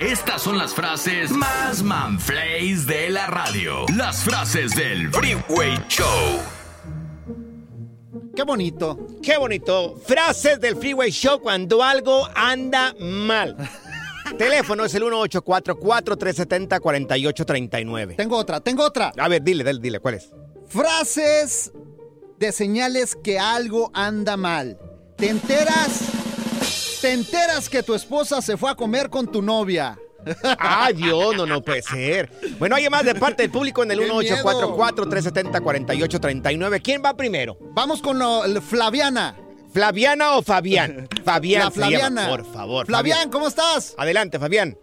Estas son las frases más manflays de la radio. Las frases del Freeway Show. Qué bonito. Qué bonito. Frases del Freeway Show cuando algo anda mal. Teléfono es el 1844-370-4839. Tengo otra, tengo otra. A ver, dile, dile, dile, ¿cuál es? Frases de señales que algo anda mal. ¿Te enteras? Te enteras que tu esposa se fue a comer con tu novia. Ay, Dios, no, no puede ser. Bueno, hay más de parte del público en el Qué miedo. 1844-370-4839. ¿Quién va primero? Vamos con lo- el Flaviana. ¿Flaviana o Fabián? Fabián. La llama, Flaviana. por favor. Flavián, ¿cómo estás? Adelante, Fabián.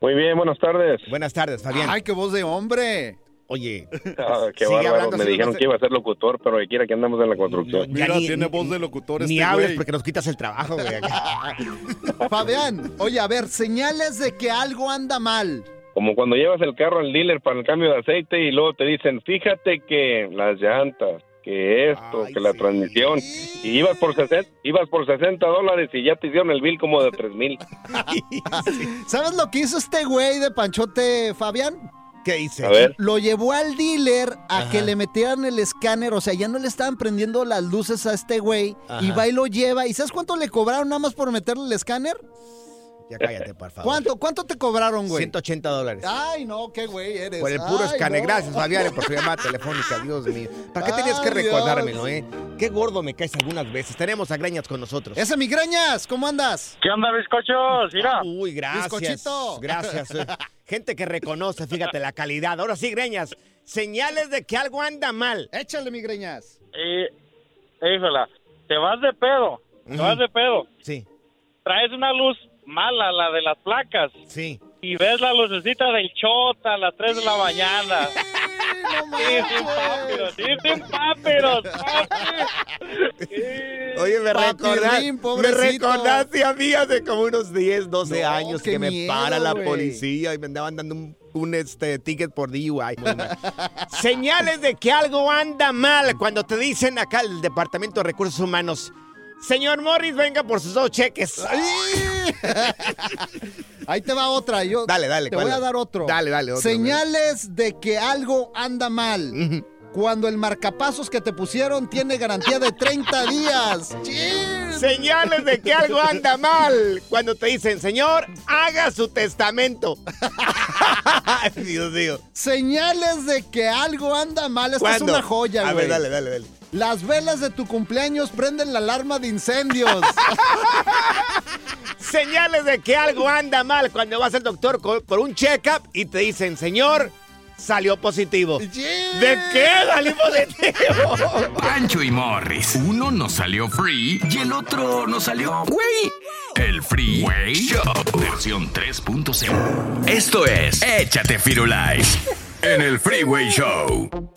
Muy bien, buenas tardes. Buenas tardes, Fabián. Ay, qué voz de hombre. Oye, Ah, qué Sigue bárbaro. hablando Me dijeron que iba a ser locutor, pero de quiera que andamos en la construcción. ya ni- de locutor ni hables porque nos quitas el trabajo, güey. Fabián, oye, a ver, señales de que algo anda mal. Como cuando llevas el carro al dealer para el cambio de aceite y luego te dicen, fíjate que las llantas, que esto, Ay, que la sí. transmisión. Y ibas por, 60, ibas por 60 dólares y ya te hicieron el bill como de 3 mil. ¿Sabes lo que hizo este güey de Panchote, Fabián? ¿Qué? A ver. Lo llevó al dealer a Ajá. que le metieran el escáner, o sea, ya no le estaban prendiendo las luces a este güey, y va y lo lleva. ¿Y sabes cuánto le cobraron nada más por meterle el escáner? Ya cállate, por favor. ¿Cuánto, cuánto te cobraron, güey? 180 dólares. Ay, no, qué güey eres. Por el puro Ay, escane. no. Gracias, Fabián, por su llamada telefónica. Dios mío. ¿Para qué tenías que Ay, recordármelo, Dios. eh? Qué gordo me caes algunas veces. Tenemos a Greñas con nosotros. Ese migrañas, ¿cómo andas? ¿Qué onda, bizcochos? Mira. Uy, gracias. Bizcochito. Gracias. eh. Gente que reconoce, fíjate, la calidad. Ahora sí, Greñas. Señales de que algo anda mal. Échale migrañas. Eh, híjola, te vas de pedo. Te vas de pedo. Sí, Traes una luz mala, la de las placas. sí. Y ves la lucecita del chota a las 3 de la mañana. Oye, me recordaste, me recordaste a mí hace como unos 10, 12 No, años que me miedo, para la policía y me andaban dando un, un, este, ticket por DUI. Señales de que algo anda mal cuando te dicen acá el Departamento de Recursos Humanos. Señor Morris, venga por sus dos cheques. Ahí te va otra. Yo Dale, dale, Te ¿cuál voy a dar otro. Dale, dale, otro, Señales de que algo anda mal. Cuando el marcapasos que te pusieron tiene garantía de 30 días. Señales de que algo anda mal. Cuando te dicen, señor, haga su testamento. Dios mío. Señales de que algo anda mal. Esta es una joya, A güey. ver, dale, dale, dale. Las velas de tu cumpleaños prenden la alarma de incendios. Señales de que algo anda mal cuando vas al doctor por un check-up y te dicen, señor, salió positivo. ¿De qué salió positivo? Pancho y Morris. Uno nos salió free y el otro nos salió güey. El Freeway Show versión 3.0. Esto es Échate Firulais en el Freeway Show.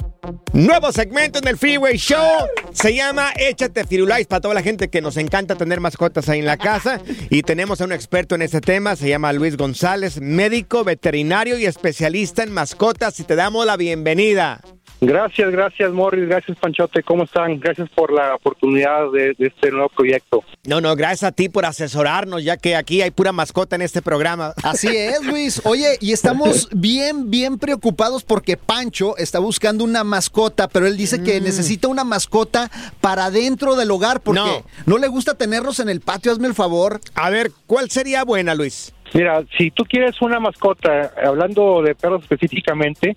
Nuevo segmento en el Freeway Show. Se llama Échate Firulais para toda la gente que nos encanta tener mascotas ahí en la casa. Y tenemos a un experto en ese tema. Se llama Luis González, médico, veterinario y especialista en mascotas. Y te damos la bienvenida. Gracias, gracias Morris, gracias Panchote, ¿cómo están? Gracias por la oportunidad de, de este nuevo proyecto. No, no, gracias a ti por asesorarnos, ya que aquí hay pura mascota en este programa. Así es, Luis. Oye, y estamos bien, bien preocupados porque Pancho está buscando una mascota, pero él dice que necesita una mascota para dentro del hogar porque No. no. le gusta tenerlos en el patio. Hazme el favor. A ver, ¿cuál sería buena, Luis? Mira, si tú quieres una mascota, hablando de perros específicamente,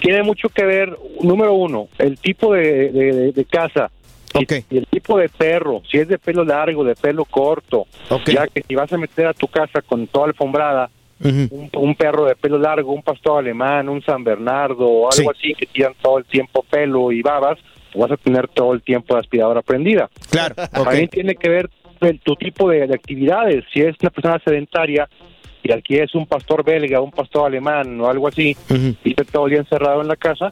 tiene mucho que ver, número uno, el tipo de, de- de casa. Y- Ok. Y el tipo de perro, si es de pelo largo, de pelo corto, Ok. ya que si vas a meter a tu casa con toda alfombrada, un, un perro de pelo largo, un pastor alemán, un San Bernardo o algo así que tiran todo el tiempo pelo y babas, vas a tener todo el tiempo la aspiradora prendida. Claro. También tiene que ver el- tu tipo de, de actividades. Si es una persona sedentaria y aquí es un pastor belga, un pastor alemán o algo así, y está todo el día encerrado en la casa,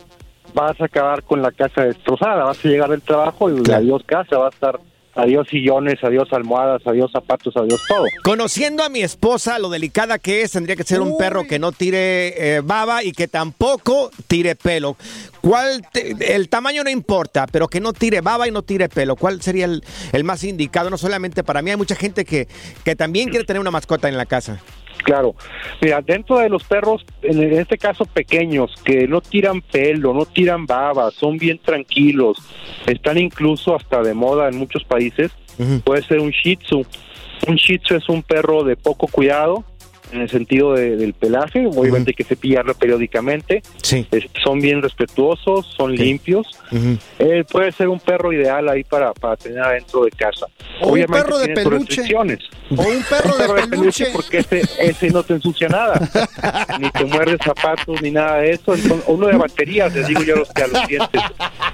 vas a acabar con la casa destrozada. Vas a llegar del trabajo y adiós casa, va a estar adiós sillones, adiós almohadas, adiós zapatos, adiós todo. Conociendo a mi esposa, lo delicada que es, tendría que ser un perro que no tire eh, baba y que tampoco tire pelo. ¿Cuál te- el tamaño no importa, pero que no tire baba y no tire pelo. ¿Cuál sería el, el más indicado? No solamente para mí, hay mucha gente que, que también quiere tener una mascota en la casa. Claro. Mira, dentro de los perros, en este caso pequeños, que no tiran pelo, no tiran baba, son bien tranquilos, están incluso hasta de moda en muchos países, puede ser un Shih Tzu. Un Shih Tzu es un perro de poco cuidado, en el sentido de- del pelaje, obviamente hay que cepillarlo periódicamente, Sí. Es- son bien respetuosos, son limpios, Eh, puede ser un perro ideal ahí para, para tener adentro de casa. O un Obviamente perro de peluche. O un perro de peluche. porque ese, ese no te ensucia nada, ni te muerde zapatos ni nada de eso. Entonces, uno de baterías, les digo yo a los, a los clientes.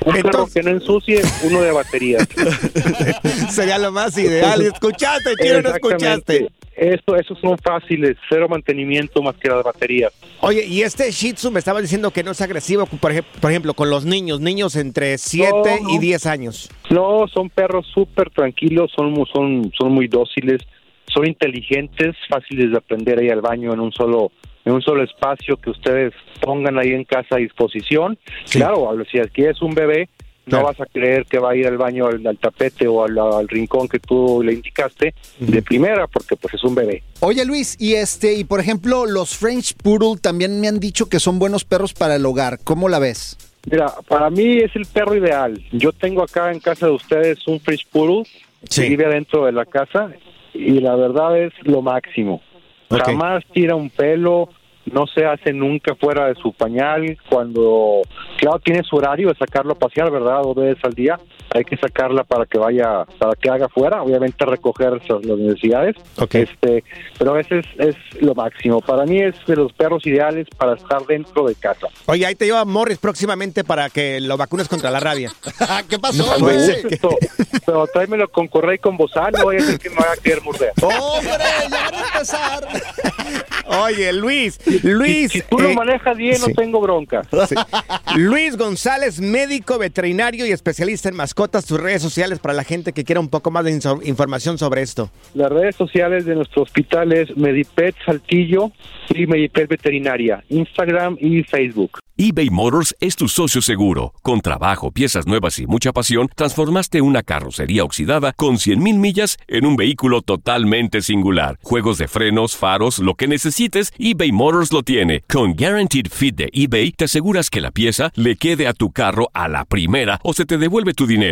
Un perro que no ensucie, uno de baterías. Sería lo más ideal. ¿Escuchaste, Chino? ¿No escuchaste? Eso, esos son fáciles, cero mantenimiento más que las baterías. Oye, y este Shih Tzu me estaba diciendo que no es agresivo, por ejemplo, por ejemplo con los niños, niños entre 7 No, y no. 10 años. No, son perros súper tranquilos, son, son, son muy dóciles, son inteligentes, fáciles de aprender ahí al baño en un solo en un solo espacio que ustedes pongan ahí en casa a disposición. Claro, a- si adquieres un bebé, no vas a creer que va a ir al baño al, al tapete o al, al rincón que tú le indicaste de primera, porque pues es un bebé. Oye Luis, y este, y por ejemplo, los French Poodle también me han dicho que son buenos perros para el hogar. ¿Cómo la ves? Mira, para mí es el perro ideal. Yo tengo acá en casa de ustedes un French Poodle que vive adentro de la casa y la verdad es lo máximo. Jamás tira un pelo, no se hace nunca fuera de su pañal. Cuando, claro, tiene su horario de sacarlo a pasear, ¿verdad? Dos veces al día. Hay que sacarla para que vaya, para que haga fuera, obviamente recoger las necesidades. Este, pero ese es, es lo máximo. Para mí es de los perros ideales para estar dentro de casa. Oye, ahí te lleva Morris próximamente para que lo vacunes contra la rabia. ¿Qué pasó, No, güey? esto, pero tráemelo con correa y con bozal, no vaya a ser que me vaya a querer morder. ¡Hombre, ya van a empezar! Oye, Luis, Luis. Si, si tú lo eh, manejas bien, sí. no tengo bronca. Sí. Luis González, médico veterinario y especialista en mascotas, tus redes sociales para la gente que quiera un poco más de información sobre esto. Las redes sociales de nuestro hospital es Medipet Saltillo y Medipet Veterinaria, Instagram y Facebook. eBay Motors es tu socio seguro. Con trabajo, piezas nuevas y mucha pasión, transformaste una carrocería oxidada con 100.000 millas en un vehículo totalmente singular. Juegos de frenos, faros, lo que necesites, eBay Motors lo tiene. Con Guaranteed Fit de eBay, te aseguras que la pieza le quede a tu carro a la primera o se te devuelve tu dinero.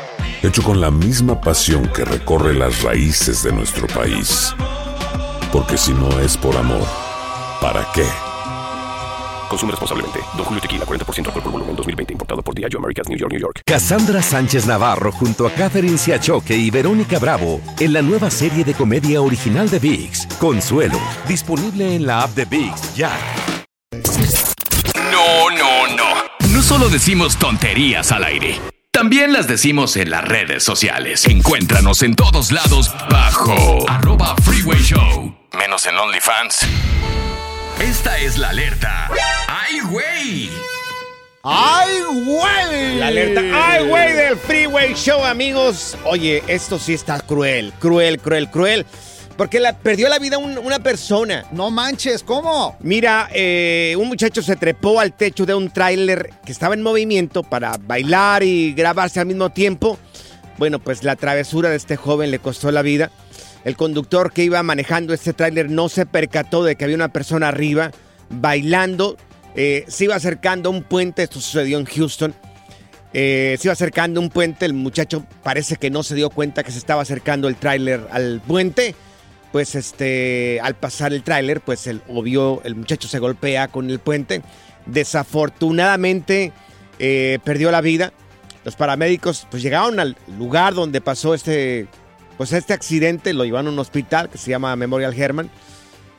hecho con la misma pasión que recorre las raíces de nuestro país. Porque si no es por amor, ¿para qué? Consume responsablemente. Don Julio Tequila, 40% alcohol por volumen, 2020. Importado por Diageo Americas, New York, New York. Cassandra Sánchez Navarro junto a Catherine Siachoque y Verónica Bravo en la nueva serie de comedia original de VIX, Consuelo, disponible en la app de VIX ya. No, no, no. No solo decimos tonterías al aire. También las decimos en las redes sociales. Encuéntranos en todos lados bajo arroba freeway show. Menos en OnlyFans. Esta es la alerta. ¡Ay, güey! ¡Ay, güey! La alerta. ¡Ay, güey! Del Freeway Show, amigos. Oye, esto sí está cruel, cruel, cruel, cruel. Porque la, perdió la vida un- una persona. No manches, ¿cómo? Mira, eh, un muchacho se trepó al techo de un tráiler que estaba en movimiento para bailar y grabarse al mismo tiempo. Bueno, pues la travesura de este joven le costó la vida. El conductor que iba manejando este tráiler no se percató de que había una persona arriba bailando. Eh, se iba acercando a un puente, esto sucedió en Houston. Eh, se iba acercando a un puente, el muchacho parece que no se dio cuenta que se estaba acercando el tráiler al puente. Pues este, al pasar el tráiler, pues el obvio, el muchacho se golpea con el puente. Desafortunadamente eh, perdió la vida. Los paramédicos pues llegaron al lugar donde pasó este, pues este accidente, lo llevaron a un hospital que se llama Memorial Herman.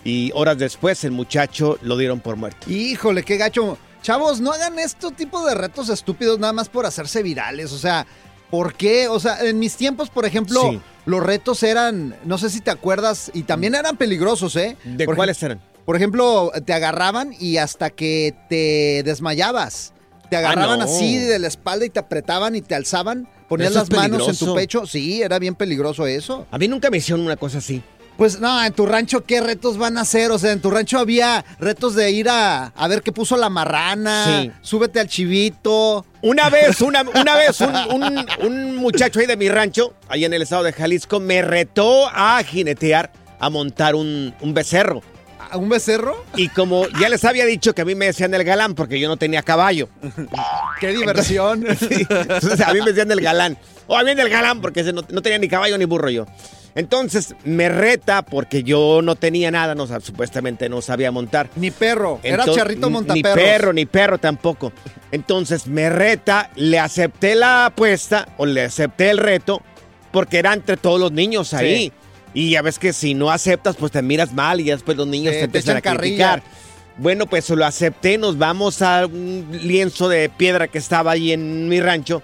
Y horas después el muchacho lo dieron por muerto. Híjole, qué gacho. Chavos, no hagan este tipo de retos estúpidos nada más por hacerse virales. O sea, ¿por qué? O sea, en mis tiempos, por ejemplo, Sí. los retos eran, no sé si te acuerdas, y también eran peligrosos, ¿eh? ¿De Por cuáles eran? Por ejemplo, te agarraban y hasta que te desmayabas. Te agarraban Ah, no. así de la espalda y te apretaban y te alzaban. Ponías las manos en tu pecho. Sí, era bien peligroso eso. A mí nunca me hicieron una cosa así. Pues no, en tu rancho, ¿qué retos van a hacer? O sea, en tu rancho había retos de ir a, a ver qué puso la marrana, Sí. súbete al chivito. Una vez, una, una vez, un, un- un muchacho ahí de mi rancho, ahí en el estado de Jalisco, me retó a jinetear, a montar un, un becerro. ¿A un becerro? Y como ya les había dicho que a mí me decían el galán porque yo no tenía caballo. ¡Qué diversión! Sí, entonces a mí me decían el galán. O a mí el galán porque no tenía ni caballo ni burro yo. Entonces me reta porque yo no tenía nada, no, supuestamente no sabía montar. Ni perro, era charrito Ni montaperros. perro, ni perro tampoco. Entonces me reta, le acepté la apuesta o le acepté el reto porque era entre todos los niños ahí. Y ya ves que si no aceptas, pues te miras mal y después los niños te te empiezan a criticar. carrilla. Bueno, pues lo acepté, nos vamos a un lienzo de piedra que estaba ahí en mi rancho.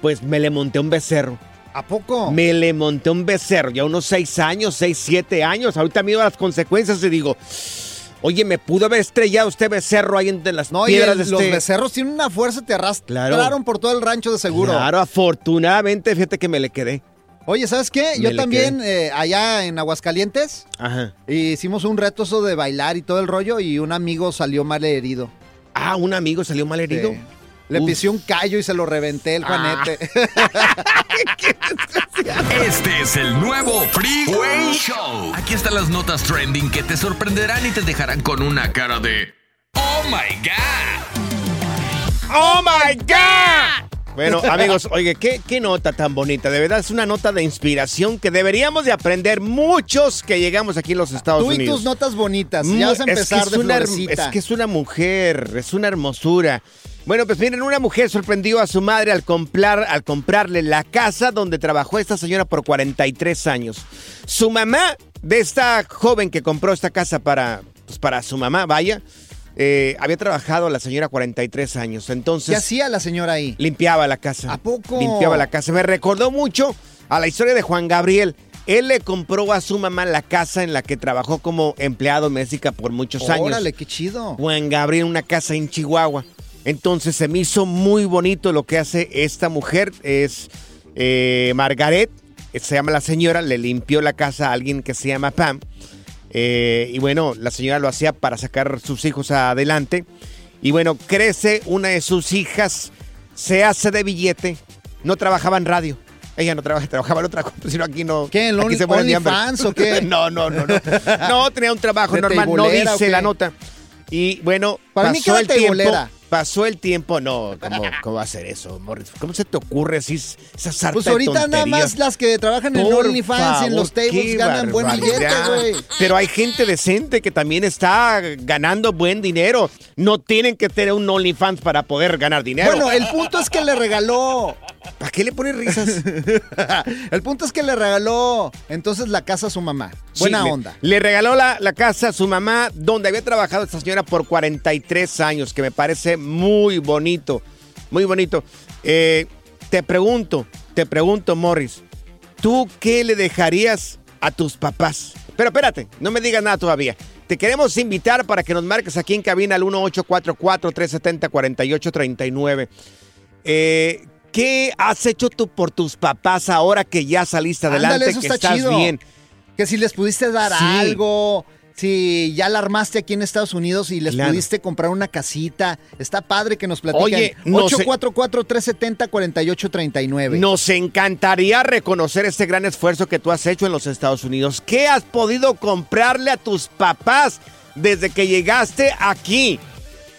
Pues me le monté un becerro. ¿A poco? Me le monté un becerro, ya unos seis años, seis, siete años. Ahorita mido las consecuencias y digo, oye, me pudo haber estrellado este becerro ahí entre las No, piedras el- de los este... becerros tienen una fuerza, te arrastraron Claro. por todo el rancho de seguro. Claro, afortunadamente, fíjate que me le quedé. Oye, ¿sabes qué? Me Yo también, eh, allá en Aguascalientes, Ajá. hicimos un reto eso de bailar y todo el rollo y un amigo salió mal herido. Ah, un amigo salió mal herido. Sí. Le Uf. pisé un callo y se lo reventé el Ah. Juanete. Este es el nuevo Freeway Show. Aquí están las notas trending que te sorprenderán y te dejarán con una cara de Oh my God. ¡Oh, my God! Bueno, amigos, oye, ¿qué, qué nota tan bonita. De verdad es una nota de inspiración que deberíamos de aprender muchos que llegamos aquí en los Estados Tú y Unidos. tus notas bonitas. Ya vas a es que empezar es de una florecita. Es que es una mujer, es una hermosura. Bueno, pues miren, una mujer sorprendió a su madre al, comprar, al comprarle la casa donde trabajó esta señora por 43 años. Su mamá, de esta joven que compró esta casa para, pues para su mamá, vaya, eh, había trabajado la señora 43 años. Entonces... ¿Qué hacía la señora ahí? Limpiaba la casa. ¿A poco? Limpiaba la casa. Me recordó mucho a la historia de Juan Gabriel. Él le compró a su mamá la casa en la que trabajó como empleado doméstica por muchos años. Órale, qué chido. Juan Gabriel, una casa en Chihuahua. Entonces se me hizo muy bonito lo que hace esta mujer. Es eh, Margaret, se llama la señora, le limpió la casa a alguien que se llama Pam. Eh, y bueno, la señora lo hacía para sacar sus hijos adelante. Y bueno, crece una de sus hijas, se hace de billete, no trabajaba en radio. Ella no trabaja, trabajaba en otra cosa, sino aquí no. ¿Qué, en aquí Only- se hambre. OnlyFans o qué? no, no, no, no. No, tenía un trabajo ¿De normal, no dice la nota. Y bueno, Para mí que el tiempo. Pasó el tiempo, no, ¿cómo, cómo va a ser eso, Morris? ¿Cómo se te ocurre así esa sarta Pues de ahorita nada más las que trabajan en Por OnlyFans y en los favor, tables ganan buen billete, güey. Pero hay gente decente que también está ganando buen dinero. No tienen que tener un OnlyFans para poder ganar dinero. Bueno, el punto es que le regaló. ¿Para qué le pones risas? el punto es que le regaló entonces la casa a su mamá. Buena Sí, le- onda. Le, regaló la, la casa a su mamá, donde había trabajado esta señora por 43 años, que me parece muy bonito. Muy bonito. Eh, te pregunto, te pregunto, Morris, ¿tú qué le dejarías a tus papás? Pero espérate, no me digas nada todavía. Te queremos invitar para que nos marques aquí en cabina al 1844-370-4839. Eh, ¿Qué has hecho tú por tus papás ahora que ya saliste adelante, Ándale, que está estás chido. bien? Que si les pudiste dar Sí. algo, si ya la armaste aquí en Estados Unidos y les Claro. pudiste comprar una casita. Está padre que nos platiquen. Oye, no sé- 844-370-4839. Nos encantaría reconocer este gran esfuerzo que tú has hecho en los Estados Unidos. ¿Qué has podido comprarle a tus papás desde que llegaste aquí?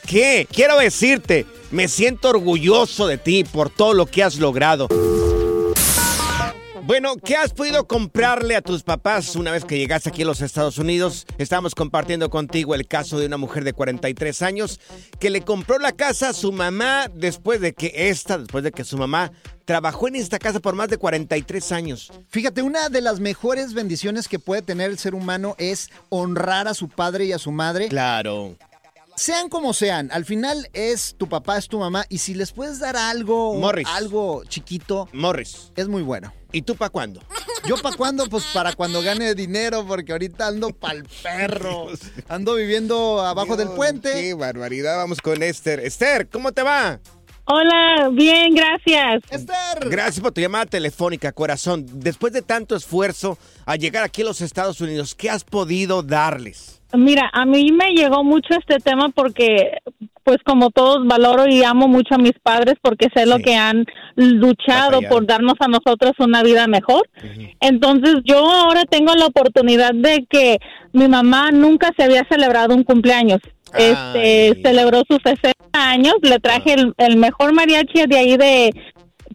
¿Qué? Quiero decirte, me siento orgulloso de ti por todo lo que has logrado. Bueno, ¿qué has podido comprarle a tus papás una vez que llegaste aquí a los Estados Unidos? Estamos compartiendo contigo el caso de una mujer de 43 años que le compró la casa a su mamá después de que esta, después de que su mamá trabajó en esta casa por más de 43 años. Fíjate, una de las mejores bendiciones que puede tener el ser humano es honrar a su padre y a su madre. Claro. Sean como sean, al final es tu papá, es tu mamá, y si les puedes dar algo, Morris. algo chiquito, Morris. es muy bueno. ¿Y tú para cuándo? ¿Yo para cuándo? Pues para cuando gane dinero, porque ahorita ando pa'l perro. Ando viviendo abajo del puente. Qué barbaridad. Vamos con Esther. Esther, ¿cómo te va? Hola, bien, gracias. Esther. Gracias por tu llamada telefónica, corazón. Después de tanto esfuerzo a llegar aquí a los Estados Unidos, ¿qué has podido darles? Mira, a mí me llegó mucho este tema porque, pues como todos, valoro y amo mucho a mis padres porque sé lo que han luchado por darnos a nosotros una vida mejor. Entonces yo ahora tengo la oportunidad de que mi mamá nunca se había celebrado un cumpleaños. Este, celebró sus 60 años, le traje el, el mejor mariachi de ahí de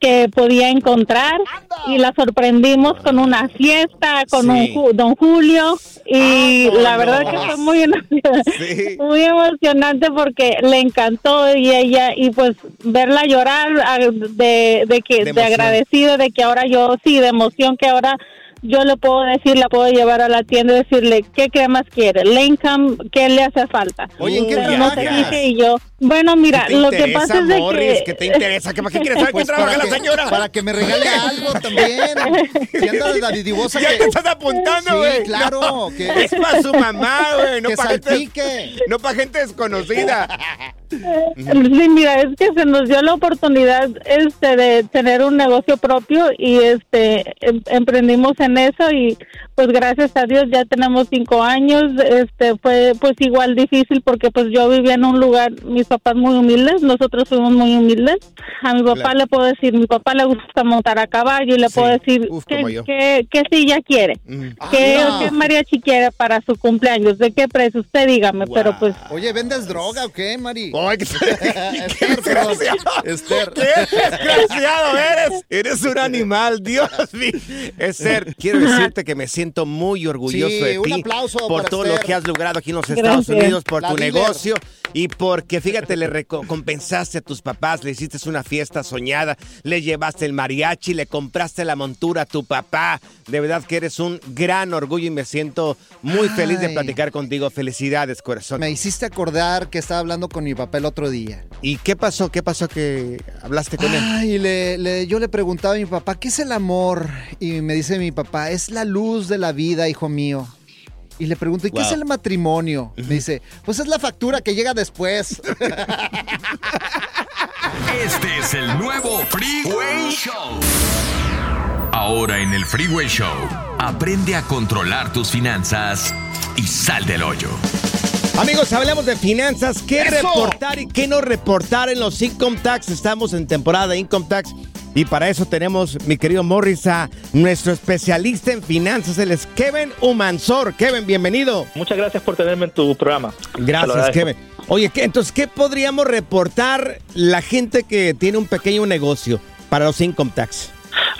que podía encontrar y la sorprendimos con una fiesta con Sí. un Ju- don Julio y Vámonos. la verdad que fue muy Sí. muy emocionante porque le encantó y ella y pues verla llorar ah, de, de que De de, agradecido de que ahora yo sí de emoción que ahora yo le puedo decir, la puedo llevar a la tienda y decirle qué cremas quiere, Lincoln, qué le hace falta. Oye, ¿en qué Pero no te dije y yo, bueno, mira, ¿Qué te lo que pasa es de que ¿Qué te interesa? ¿Qué, ¿Para qué quieres saber Pues qué trabaja para la que- señora? Para que me regale algo también. Si anda de la didivosa Ya que... te estás apuntando, Sí, güey. claro, No, que- Es para su mamá, güey. No para gente, no pa' gente desconocida. Sí, mira, es que se nos dio la oportunidad este de tener un negocio propio y este em- emprendimos en eso y pues gracias a Dios ya tenemos cinco años. Este fue pues igual difícil porque pues yo vivía en un lugar, mis papás muy humildes, nosotros fuimos muy humildes. A mi papá Claro. le puedo decir, mi papá le gusta montar a caballo y le Sí, puedo decir uf, que, que, que silla quiere, Mm. Ah, que mariachi quiere para su cumpleaños, de qué precio usted dígame, pero pues Oye, ¿vendes droga o qué, Mari? Ay, qué, desgraciado. Esther. ¡Qué desgraciado eres! Eres un animal, Dios mío. Esther, quiero decirte que me siento muy orgulloso Sí, de un ti aplauso por todo lo Esther. que has logrado aquí en los Gracias. Estados Unidos, por La tu dealer. negocio y porque, fíjate, le recompensaste a tus papás, le hiciste una fiesta soñada, le llevaste el mariachi, le compraste la montura a tu papá. De verdad que eres un gran orgullo y me siento muy feliz de platicar contigo. Felicidades, corazón. Me hiciste acordar que estaba hablando con mi papá el otro día. ¿Y qué pasó? ¿Qué pasó que hablaste con él? Ay, le, le- yo le preguntaba a mi papá, ¿qué es el amor? Y me dice mi papá, es la luz de la vida, hijo mío. Y le pregunto, ¿y qué es el matrimonio? Me dice, pues es la factura que llega después. Este es el nuevo Freeway Show. Ahora en el Freeway Show, aprende a controlar tus finanzas y sal del hoyo. Amigos, hablemos de finanzas. ¿Qué ¡Eso! reportar y qué no reportar en los Income Tax? Estamos en temporada de Income Tax. Y para eso tenemos, mi querido Morris, a nuestro especialista en finanzas. Él es Kevin Humansor. Kevin, bienvenido. Muchas gracias por tenerme en tu programa. Gracias. Kevin. Oye, ¿qué, entonces, ¿qué podríamos reportar la gente que tiene un pequeño negocio para los Income Tax?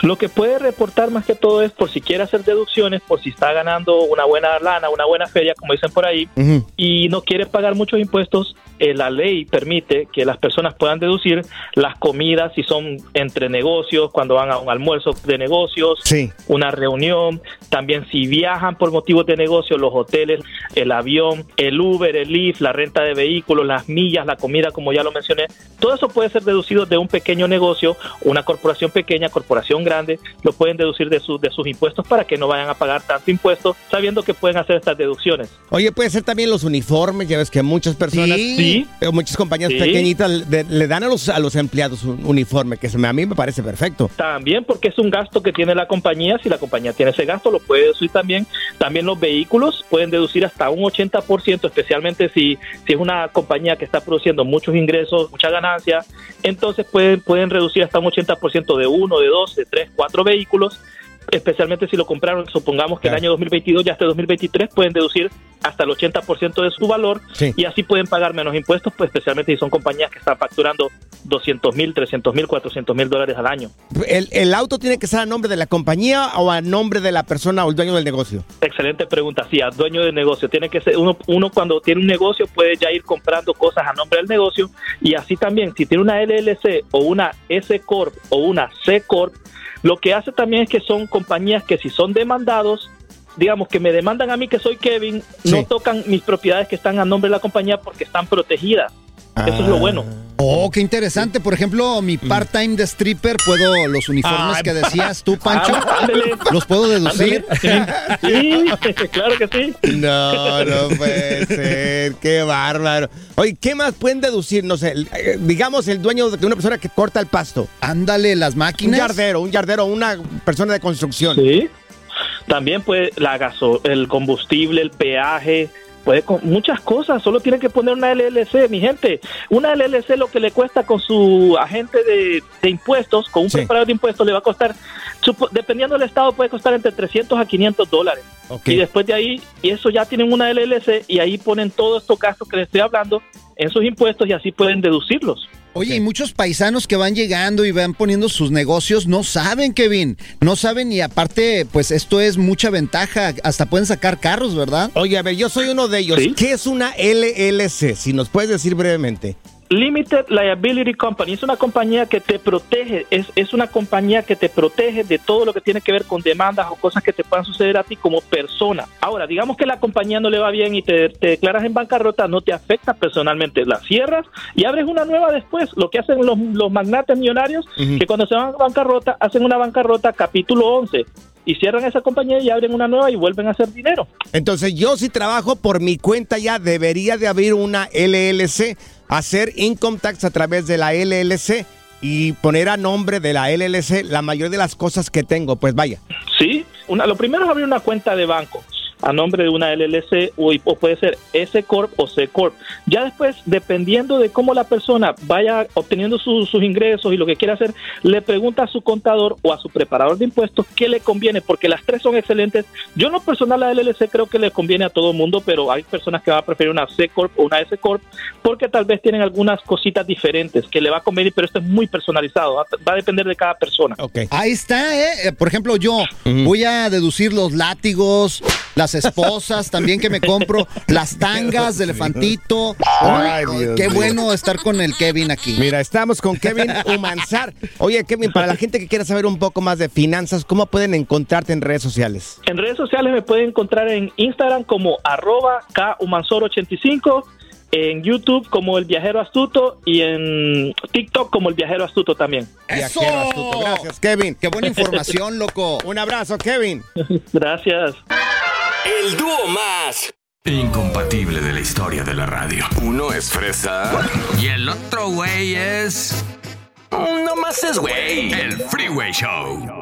Lo que puede reportar más que todo es por si quiere hacer deducciones, por si está ganando una buena lana, una buena feria, como dicen por ahí, y no quiere pagar muchos impuestos, eh, la ley permite que las personas puedan deducir las comidas si son entre negocios, cuando van a un almuerzo de negocios, una reunión, también si viajan por motivos de negocio, los hoteles, el avión, el Uber, el Lyft, la renta de vehículos, las millas, la comida, como ya lo mencioné, todo eso puede ser deducido de un pequeño negocio, una corporación pequeña, corporación grande, lo pueden deducir de, sus de sus impuestos para que no vayan a pagar tanto impuesto, sabiendo que pueden hacer estas deducciones. Oye, puede ser también los uniformes, ya ves que muchas personas, Sí. Muchas compañías Sí. pequeñitas le, le dan a los, a los empleados un uniforme, que se me- a mí me parece perfecto. También porque es un gasto que tiene la compañía, si la compañía tiene ese gasto lo puede deducir también. También los vehículos pueden deducir hasta un 80%, especialmente si, si es una compañía que está produciendo muchos ingresos, mucha ganancia, entonces pueden, pueden reducir hasta un 80% de uno, de dos, de tres, cuatro vehículos, especialmente si lo compraron, supongamos que el año 2022 ya hasta 2023 pueden deducir hasta el 80% de su valor Sí. y así pueden pagar menos impuestos, pues especialmente si son compañías que están facturando 200 mil, 300 mil, 400 mil dólares al año. ¿El, el auto tiene que ser a nombre de la compañía o a nombre de la persona o el dueño del negocio? Excelente pregunta. Sí, a dueño de negocio. Tiene que ser uno, uno cuando tiene un negocio puede ya ir comprando cosas a nombre del negocio y así también si tiene una LLC o una S Corp o una C Corp, lo que hace también es que son compañías que si son demandados, digamos que me demandan a mí que soy Kevin, no tocan mis propiedades que están a nombre de la compañía porque están protegidas. Eso es lo bueno. Oh, qué interesante. Por ejemplo, mi part-time de stripper, puedo, los uniformes Ay, que decías tú, Pancho, Ah, ándele. los puedo deducir. Sí, claro que sí. No, no puede ser, qué bárbaro. Oye, ¿qué más pueden deducir? No sé, eh, digamos el dueño de una persona que corta el pasto. Ándale, las Un máquinas. yardero, un yardero, una persona de construcción. Sí. También puede la gaso, el combustible, el peaje, puede con muchas cosas. Solo tiene que poner una LLC, mi gente. Una LLC lo que le cuesta con su agente de, de impuestos, con un preparador de impuestos, le va a costar, dependiendo del estado, puede costar entre 300 a 500 dólares. Y después de ahí, y eso ya tienen una LLC y ahí ponen todos estos gastos que les estoy hablando en sus impuestos y así pueden deducirlos. Oye, y muchos paisanos que van llegando y van poniendo sus negocios no saben, Kevin. No saben y aparte, pues esto es mucha ventaja. Hasta pueden sacar carros, ¿verdad? Oye, a ver, yo soy uno de ellos. ¿Qué es una LLC? Si nos puedes decir brevemente. Limited Liability Company es una compañía que te protege, es, es una compañía que te protege de todo lo que tiene que ver con demandas o cosas que te puedan suceder a ti como persona. Ahora, digamos que la compañía no le va bien y te, te declaras en bancarrota, no te afecta personalmente, la cierras y abres una nueva después. Lo que hacen los, los magnates millonarios, que cuando se van a bancarrota, hacen una bancarrota capítulo 11 y cierran esa compañía y abren una nueva y vuelven a hacer dinero. Entonces, yo si trabajo por mi cuenta ya debería de abrir una LLC, hacer income tax a través de la LLC y poner a nombre de la LLC la mayoría de las cosas que tengo. Pues vaya. Sí, una, lo primero es abrir una cuenta de banco a nombre de una LLC o, o puede ser S Corp o C Corp. Ya después, dependiendo de cómo la persona vaya obteniendo su- sus ingresos y lo que quiera hacer, le pregunta a su contador o a su preparador de impuestos qué le conviene, porque las tres son excelentes. Yo en lo personal la LLC creo que le conviene a todo el mundo, pero hay personas que van a preferir una C Corp o una S Corp porque tal vez tienen algunas cositas diferentes que le va a convenir, pero esto es muy personalizado, va, va a depender de cada persona. Ahí está, ¿eh? Eh, Por ejemplo, yo voy a deducir los látigos, las esposas también que me compro, las tangas de elefantito. Ay, Ay, Dios qué bueno estar con el Kevin aquí. Mira, estamos con Kevin Humansar. Oye, Kevin, para la gente que quiera saber un poco más de finanzas, ¿cómo pueden encontrarte en redes sociales? En redes sociales me pueden encontrar en Instagram como arroba kumansor85, en YouTube como El Viajero Astuto y en TikTok como El Viajero Astuto también. ¡Eso! Gracias, Kevin. Qué buena información, loco. Un abrazo, Kevin. Gracias. El dúo más incompatible de la historia de la radio. Uno es fresa y el otro güey es... No más es güey. El Freeway Show.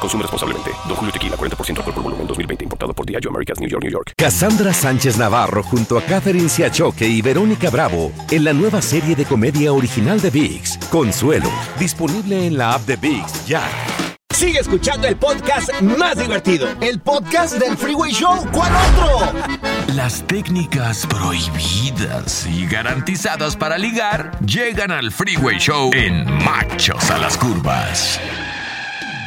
Consume responsablemente. Don Julio Tequila, 40% alcohol por volumen, 2020. Importado por Diageo Americas, New York, New York. Cassandra Sánchez Navarro junto a Catherine Siachoque y Verónica Bravo en la nueva serie de comedia original de VIX, Consuelo, disponible en la app de VIX ya. Sigue escuchando el podcast más divertido. El podcast del Freeway Show. ¿Cuál otro? Las técnicas prohibidas y garantizadas para ligar llegan al Freeway Show en Machos a las Curvas.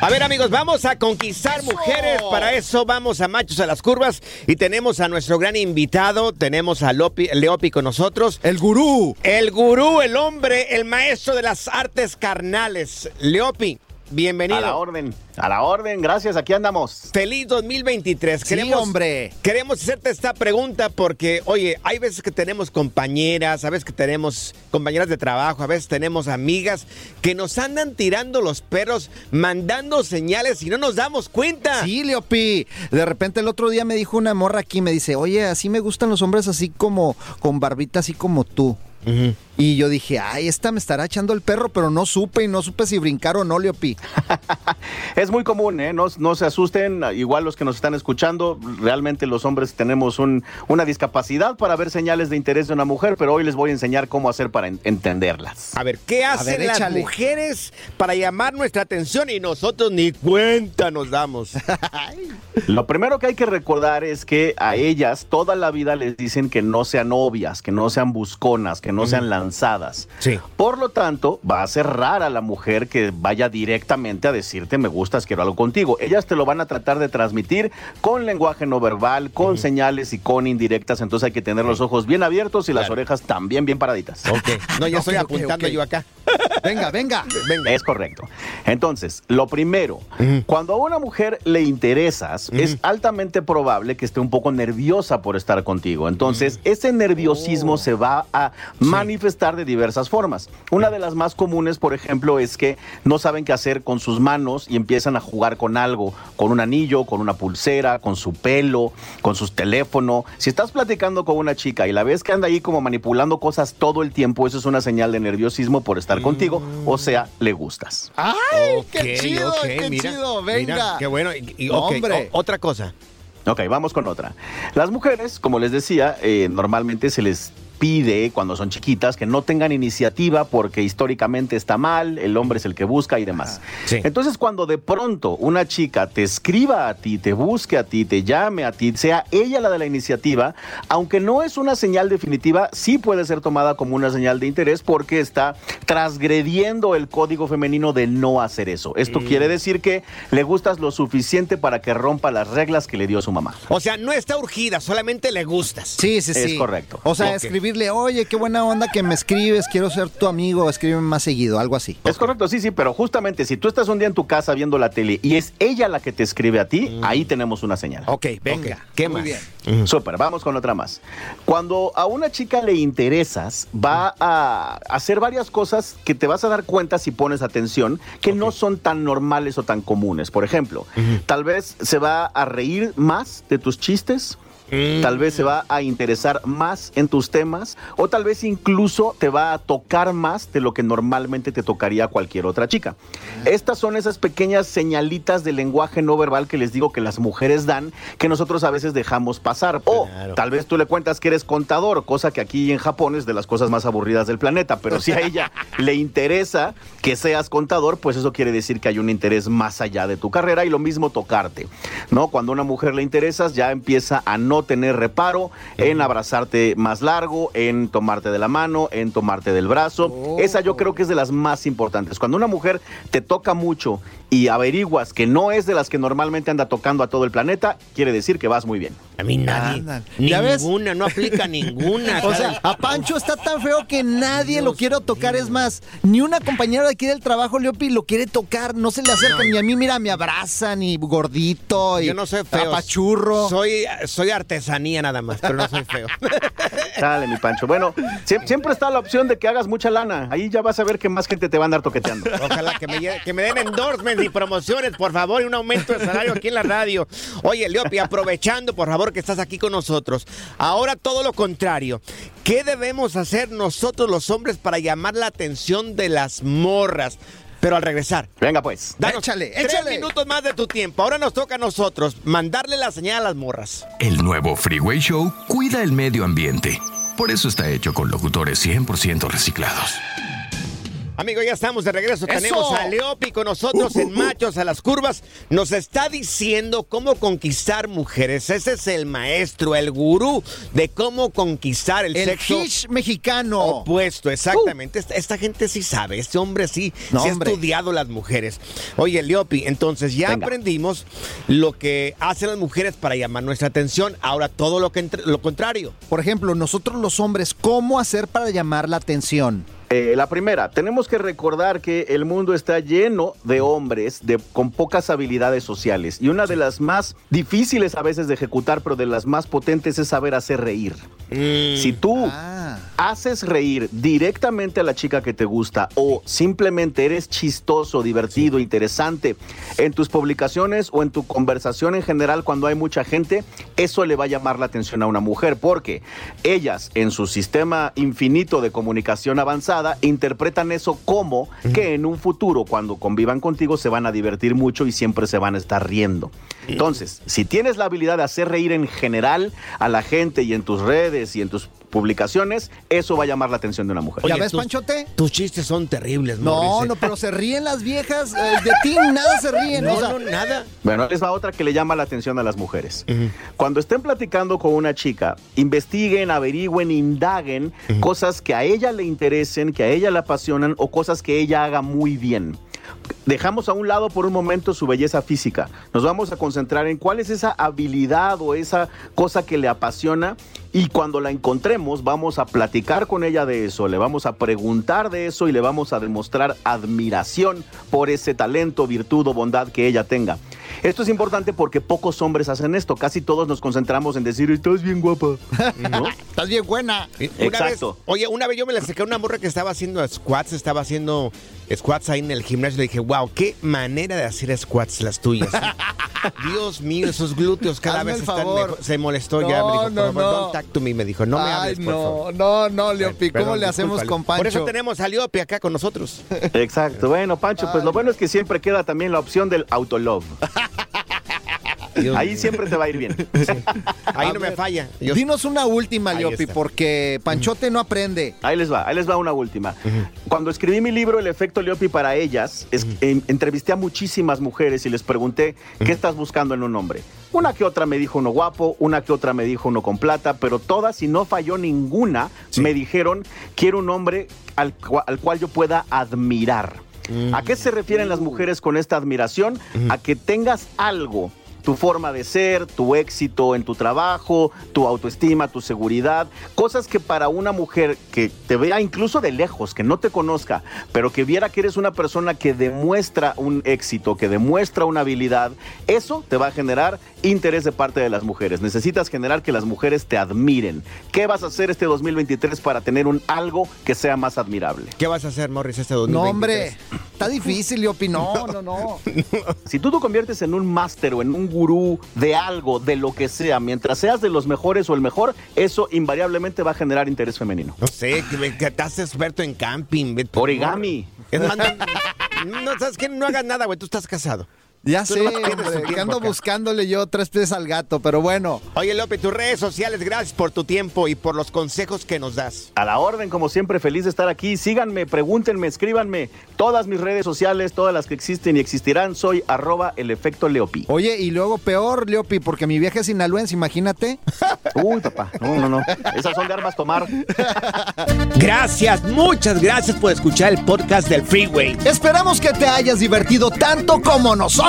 A ver amigos, vamos a conquistar mujeres. Para eso vamos a Machos a las Curvas y tenemos a nuestro gran invitado. Tenemos a Lopi, Leopi con nosotros. El gurú. El gurú, el hombre, el maestro de las artes carnales. Leopi, bienvenido. A la orden, a la orden, gracias, aquí andamos. Feliz 2023. Sí, hombre. Queremos hacerte esta pregunta porque, oye, hay veces que tenemos compañeras, a veces que tenemos compañeras de trabajo, a veces tenemos amigas que nos andan tirando los perros, mandando señales y no nos damos cuenta. Sí, Leopi. De repente el otro día me dijo una morra aquí, me dice, oye, así me gustan los hombres así como, con barbita así como tú. Y yo dije, ay, esta me estará echando el perro, pero no supe y no supe si brincar o no, Leopi. Es muy común, ¿eh? No, no se asusten, igual los que nos están escuchando, realmente los hombres tenemos un- una discapacidad para ver señales de interés de una mujer, pero hoy les voy a enseñar cómo hacer para en- entenderlas. A ver, ¿qué hacen ver, las échale. mujeres para llamar nuestra atención y nosotros ni cuenta nos damos? Lo primero que hay que recordar es que a ellas toda la vida les dicen que no sean novias, que no sean busconas, que no sean lanzadas. Sí. Por lo tanto, va a ser rara la mujer que vaya directamente a decirte me gustas, quiero algo contigo. Ellas te lo van a tratar de transmitir con lenguaje no verbal, con señales y con indirectas. Entonces hay que tener los ojos bien abiertos y las Claro. orejas también bien paraditas. Ok. No, ya estoy Ok, ok, apuntando yo acá. Venga, venga. Venga. Es correcto. Entonces, lo primero, cuando a una mujer le interesas, es altamente probable que esté un poco nerviosa por estar contigo. Entonces, ese nerviosismo se va a manifestar de diversas formas. Una de las más comunes, por ejemplo, es que no saben qué hacer con sus manos y empiezan a jugar con algo, con un anillo, con una pulsera, con su pelo, con su teléfono. Si estás platicando con una chica y la ves que anda ahí como manipulando cosas todo el tiempo, eso es una señal de nerviosismo por estar contigo, o sea, le gustas. ¡Ay, qué chido, qué mira, chido! mira, Venga. qué bueno. Y, y, hombre. o- otra cosa. Ok, vamos con otra. Las mujeres, como les decía, eh, normalmente se les pide cuando son chiquitas que no tengan iniciativa porque históricamente está mal, el hombre es el que busca y demás. Sí. Entonces cuando de pronto una chica te escriba a ti, te busque a ti, te llame a ti, sea ella la de la iniciativa, aunque no es una señal definitiva, sí puede ser tomada como una señal de interés porque está transgrediendo el código femenino de no hacer eso. Esto quiere decir que le gustas lo suficiente para que rompa las reglas que le dio su mamá. O sea, no está urgida, solamente le gustas. Sí, sí, sí. Es correcto. O sea, Ok. Escribirle, oye, qué buena onda que me escribes, quiero ser tu amigo, escríbeme más seguido, algo así. Es correcto, sí, sí, pero justamente si tú estás un día en tu casa viendo la tele y es ella la que te escribe a ti, ahí tenemos una señal. Ok, venga. ¿Qué Muy más? bien. Súper, vamos con otra más. Cuando a una chica le interesas, va a hacer varias cosas que te vas a dar cuenta si pones atención, que no son tan normales o tan comunes. Por ejemplo, tal vez se va a reír más de tus chistes. Tal vez se va a interesar más en tus temas o tal vez incluso te va a tocar más de lo que normalmente te tocaría cualquier otra chica. Estas son esas pequeñas señalitas de lenguaje no verbal que les digo que las mujeres dan que nosotros a veces dejamos pasar. O tal vez tú le cuentas que eres contador, cosa que aquí en Japón es de las cosas más aburridas del planeta, pero si a ella le interesa que seas contador, pues eso quiere decir que hay un interés más allá de tu carrera y lo mismo tocarte. ¿No? Cuando a una mujer le interesas, ya empieza a no tener reparo en abrazarte más largo, en tomarte de la mano, en tomarte del brazo. Esa yo creo que es de las más importantes. Cuando una mujer te toca mucho y averiguas que no es de las que normalmente anda tocando a todo el planeta, quiere decir que vas muy bien. A mí nadie. Ándale. ¿Ya ves? Ninguna, no aplica ninguna. O sea, a Pancho está tan feo que nadie lo quiere tocar. Es más, ni una compañera de aquí del trabajo, Leopi, lo quiere tocar. No se le acerca ni a mí, mira, me abraza, ni gordito. Y Yo no soy feo. Apachurro. Soy, soy artesanía nada más, pero no soy feo. Dale, mi Pancho. Bueno, sie- siempre está la opción de que hagas mucha lana. Ahí ya vas a ver que más gente te va a andar toqueteando. Ojalá que me, que me den endorsements y promociones, por favor, y un aumento de salario aquí en la radio. Oye, Leopi, aprovechando, por favor, que estás aquí con nosotros. Ahora todo lo contrario. ¿Qué debemos hacer nosotros los hombres para llamar la atención de las morras? Pero al regresar. Venga, pues. Danos Échale, tres échale. minutos más de tu tiempo. Ahora nos toca a nosotros mandarle la señal a las morras. El nuevo Freeway Show cuida el medio ambiente. Por eso está hecho con locutores 100% reciclados. Amigo, ya estamos de regreso. ¡Eso! Tenemos a Leopi con nosotros en Machos a las Curvas. Nos está diciendo cómo conquistar mujeres. Ese es el maestro, el gurú de cómo conquistar el, El sexo Hish mexicano. opuesto. Exactamente. Esta, esta gente sí sabe. Este hombre sí, No, sí ha hombre. estudiado las mujeres. Oye, Leopi, entonces ya Venga. aprendimos lo que hacen las mujeres para llamar nuestra atención. Ahora todo lo, que entre- lo contrario. Por ejemplo, nosotros los hombres, ¿cómo hacer para llamar la atención? Eh, la primera, tenemos que recordar que el mundo está lleno de hombres de, con pocas habilidades sociales y una de las más difíciles a veces de ejecutar, pero de las más potentes es saber hacer reír. Si tú Ah. haces reír directamente a la chica que te gusta o simplemente eres chistoso, divertido, interesante en tus publicaciones o en tu conversación en general cuando hay mucha gente, eso le va a llamar la atención a una mujer porque ellas en su sistema infinito de comunicación avanzada interpretan eso como que en un futuro cuando convivan contigo se van a divertir mucho y siempre se van a estar riendo. Entonces, si tienes la habilidad de hacer reír en general a la gente y en tus redes y en tus publicaciones, eso va a llamar la atención de una mujer. ¿Ya Oye, ves, tus- Panchote? Tus chistes son terribles, No, ¿eh? no, pero se ríen las viejas. eh, de ti nada se ríen. No, o sea, no, nada. Bueno, es va otra que le llama la atención a las mujeres. Cuando estén platicando con una chica, investiguen, averigüen, indaguen cosas que a ella le interesen, que a ella le apasionan o cosas que ella haga muy bien. Dejamos a un lado por un momento su belleza física. Nos vamos a concentrar en cuál es esa habilidad o esa cosa que le apasiona y cuando la encontremos vamos a platicar con ella de eso, le vamos a preguntar de eso y le vamos a demostrar admiración por ese talento, virtud o bondad que ella tenga. Esto es importante porque pocos hombres hacen esto. Casi todos nos concentramos en decir, estás bien guapa. ¿No? estás bien buena. Una Exacto. vez- oye, una vez yo me le acerqué a una morra que estaba haciendo squats, estaba haciendo squats ahí en el gimnasio. Le dije, wow, qué manera de hacer squats las tuyas. Dios mío, esos glúteos cada Hazme vez están favor. mejor. Se molestó ya, No, me dijo, no, por favor, no. don't talk to me. Me dijo, no me Ay, hables, por no, favor. no, no, Leopi, ¿cómo Perdón, le hacemos con Pancho? Por eso tenemos a Leopi acá con nosotros. Exacto. Bueno, Pancho, pues lo bueno es que siempre queda también la opción del autolove. Dios Ahí siempre te va a ir bien. Ahí A no me falla. Yo- Dinos una última, está. porque Panchote no aprende. Ahí les va, ahí les va una última. Cuando escribí mi libro El efecto Leopi para ellas, es- en- entrevisté a muchísimas mujeres y les pregunté, ¿qué estás buscando en un hombre? Una que otra me dijo uno guapo, una que otra me dijo uno con plata, pero todas, y no falló ninguna, me dijeron, quiero un hombre al, cua- al cual yo pueda admirar. ¿A qué se refieren las mujeres con esta admiración? A que tengas algo tu forma de ser, tu éxito en tu trabajo, tu autoestima, tu seguridad, cosas que para una mujer que te vea incluso de lejos, que no te conozca, pero que viera que eres una persona que demuestra un éxito, que demuestra una habilidad, eso te va a generar interés de parte de las mujeres. Necesitas generar que las mujeres te admiren. ¿Qué vas a hacer este 2023 para tener un algo que sea más admirable? ¿Qué vas a hacer, Morris, este No, 2023? hombre, está difícil, Leopi. No, no, no. Si tú te conviertes en un máster o en un gurú de algo, de lo que sea, mientras seas de los mejores o el mejor, eso invariablemente va a generar interés femenino. No sé, que, que haces experto en camping. Origami. No, ¿sabes qué? No hagas nada, güey. Tú estás casado. Ya sé, no hombre, que ando acá. buscándole yo tres pies al gato, pero bueno. Oye, López, tus redes sociales, gracias por tu tiempo y por los consejos que nos das. A la orden, como siempre, feliz de estar aquí. Síganme, pregúntenme, escríbanme. Todas mis redes sociales, todas las que existen y existirán, soy arroba el efecto Leopi. Oye, y luego peor, Leopi, porque mi viaje es sinaloense, imagínate. Uy, papá, no, no, no. Esas son de armas tomar. Gracias, muchas gracias por escuchar el podcast del Freeway. Esperamos que te hayas divertido tanto como nosotros.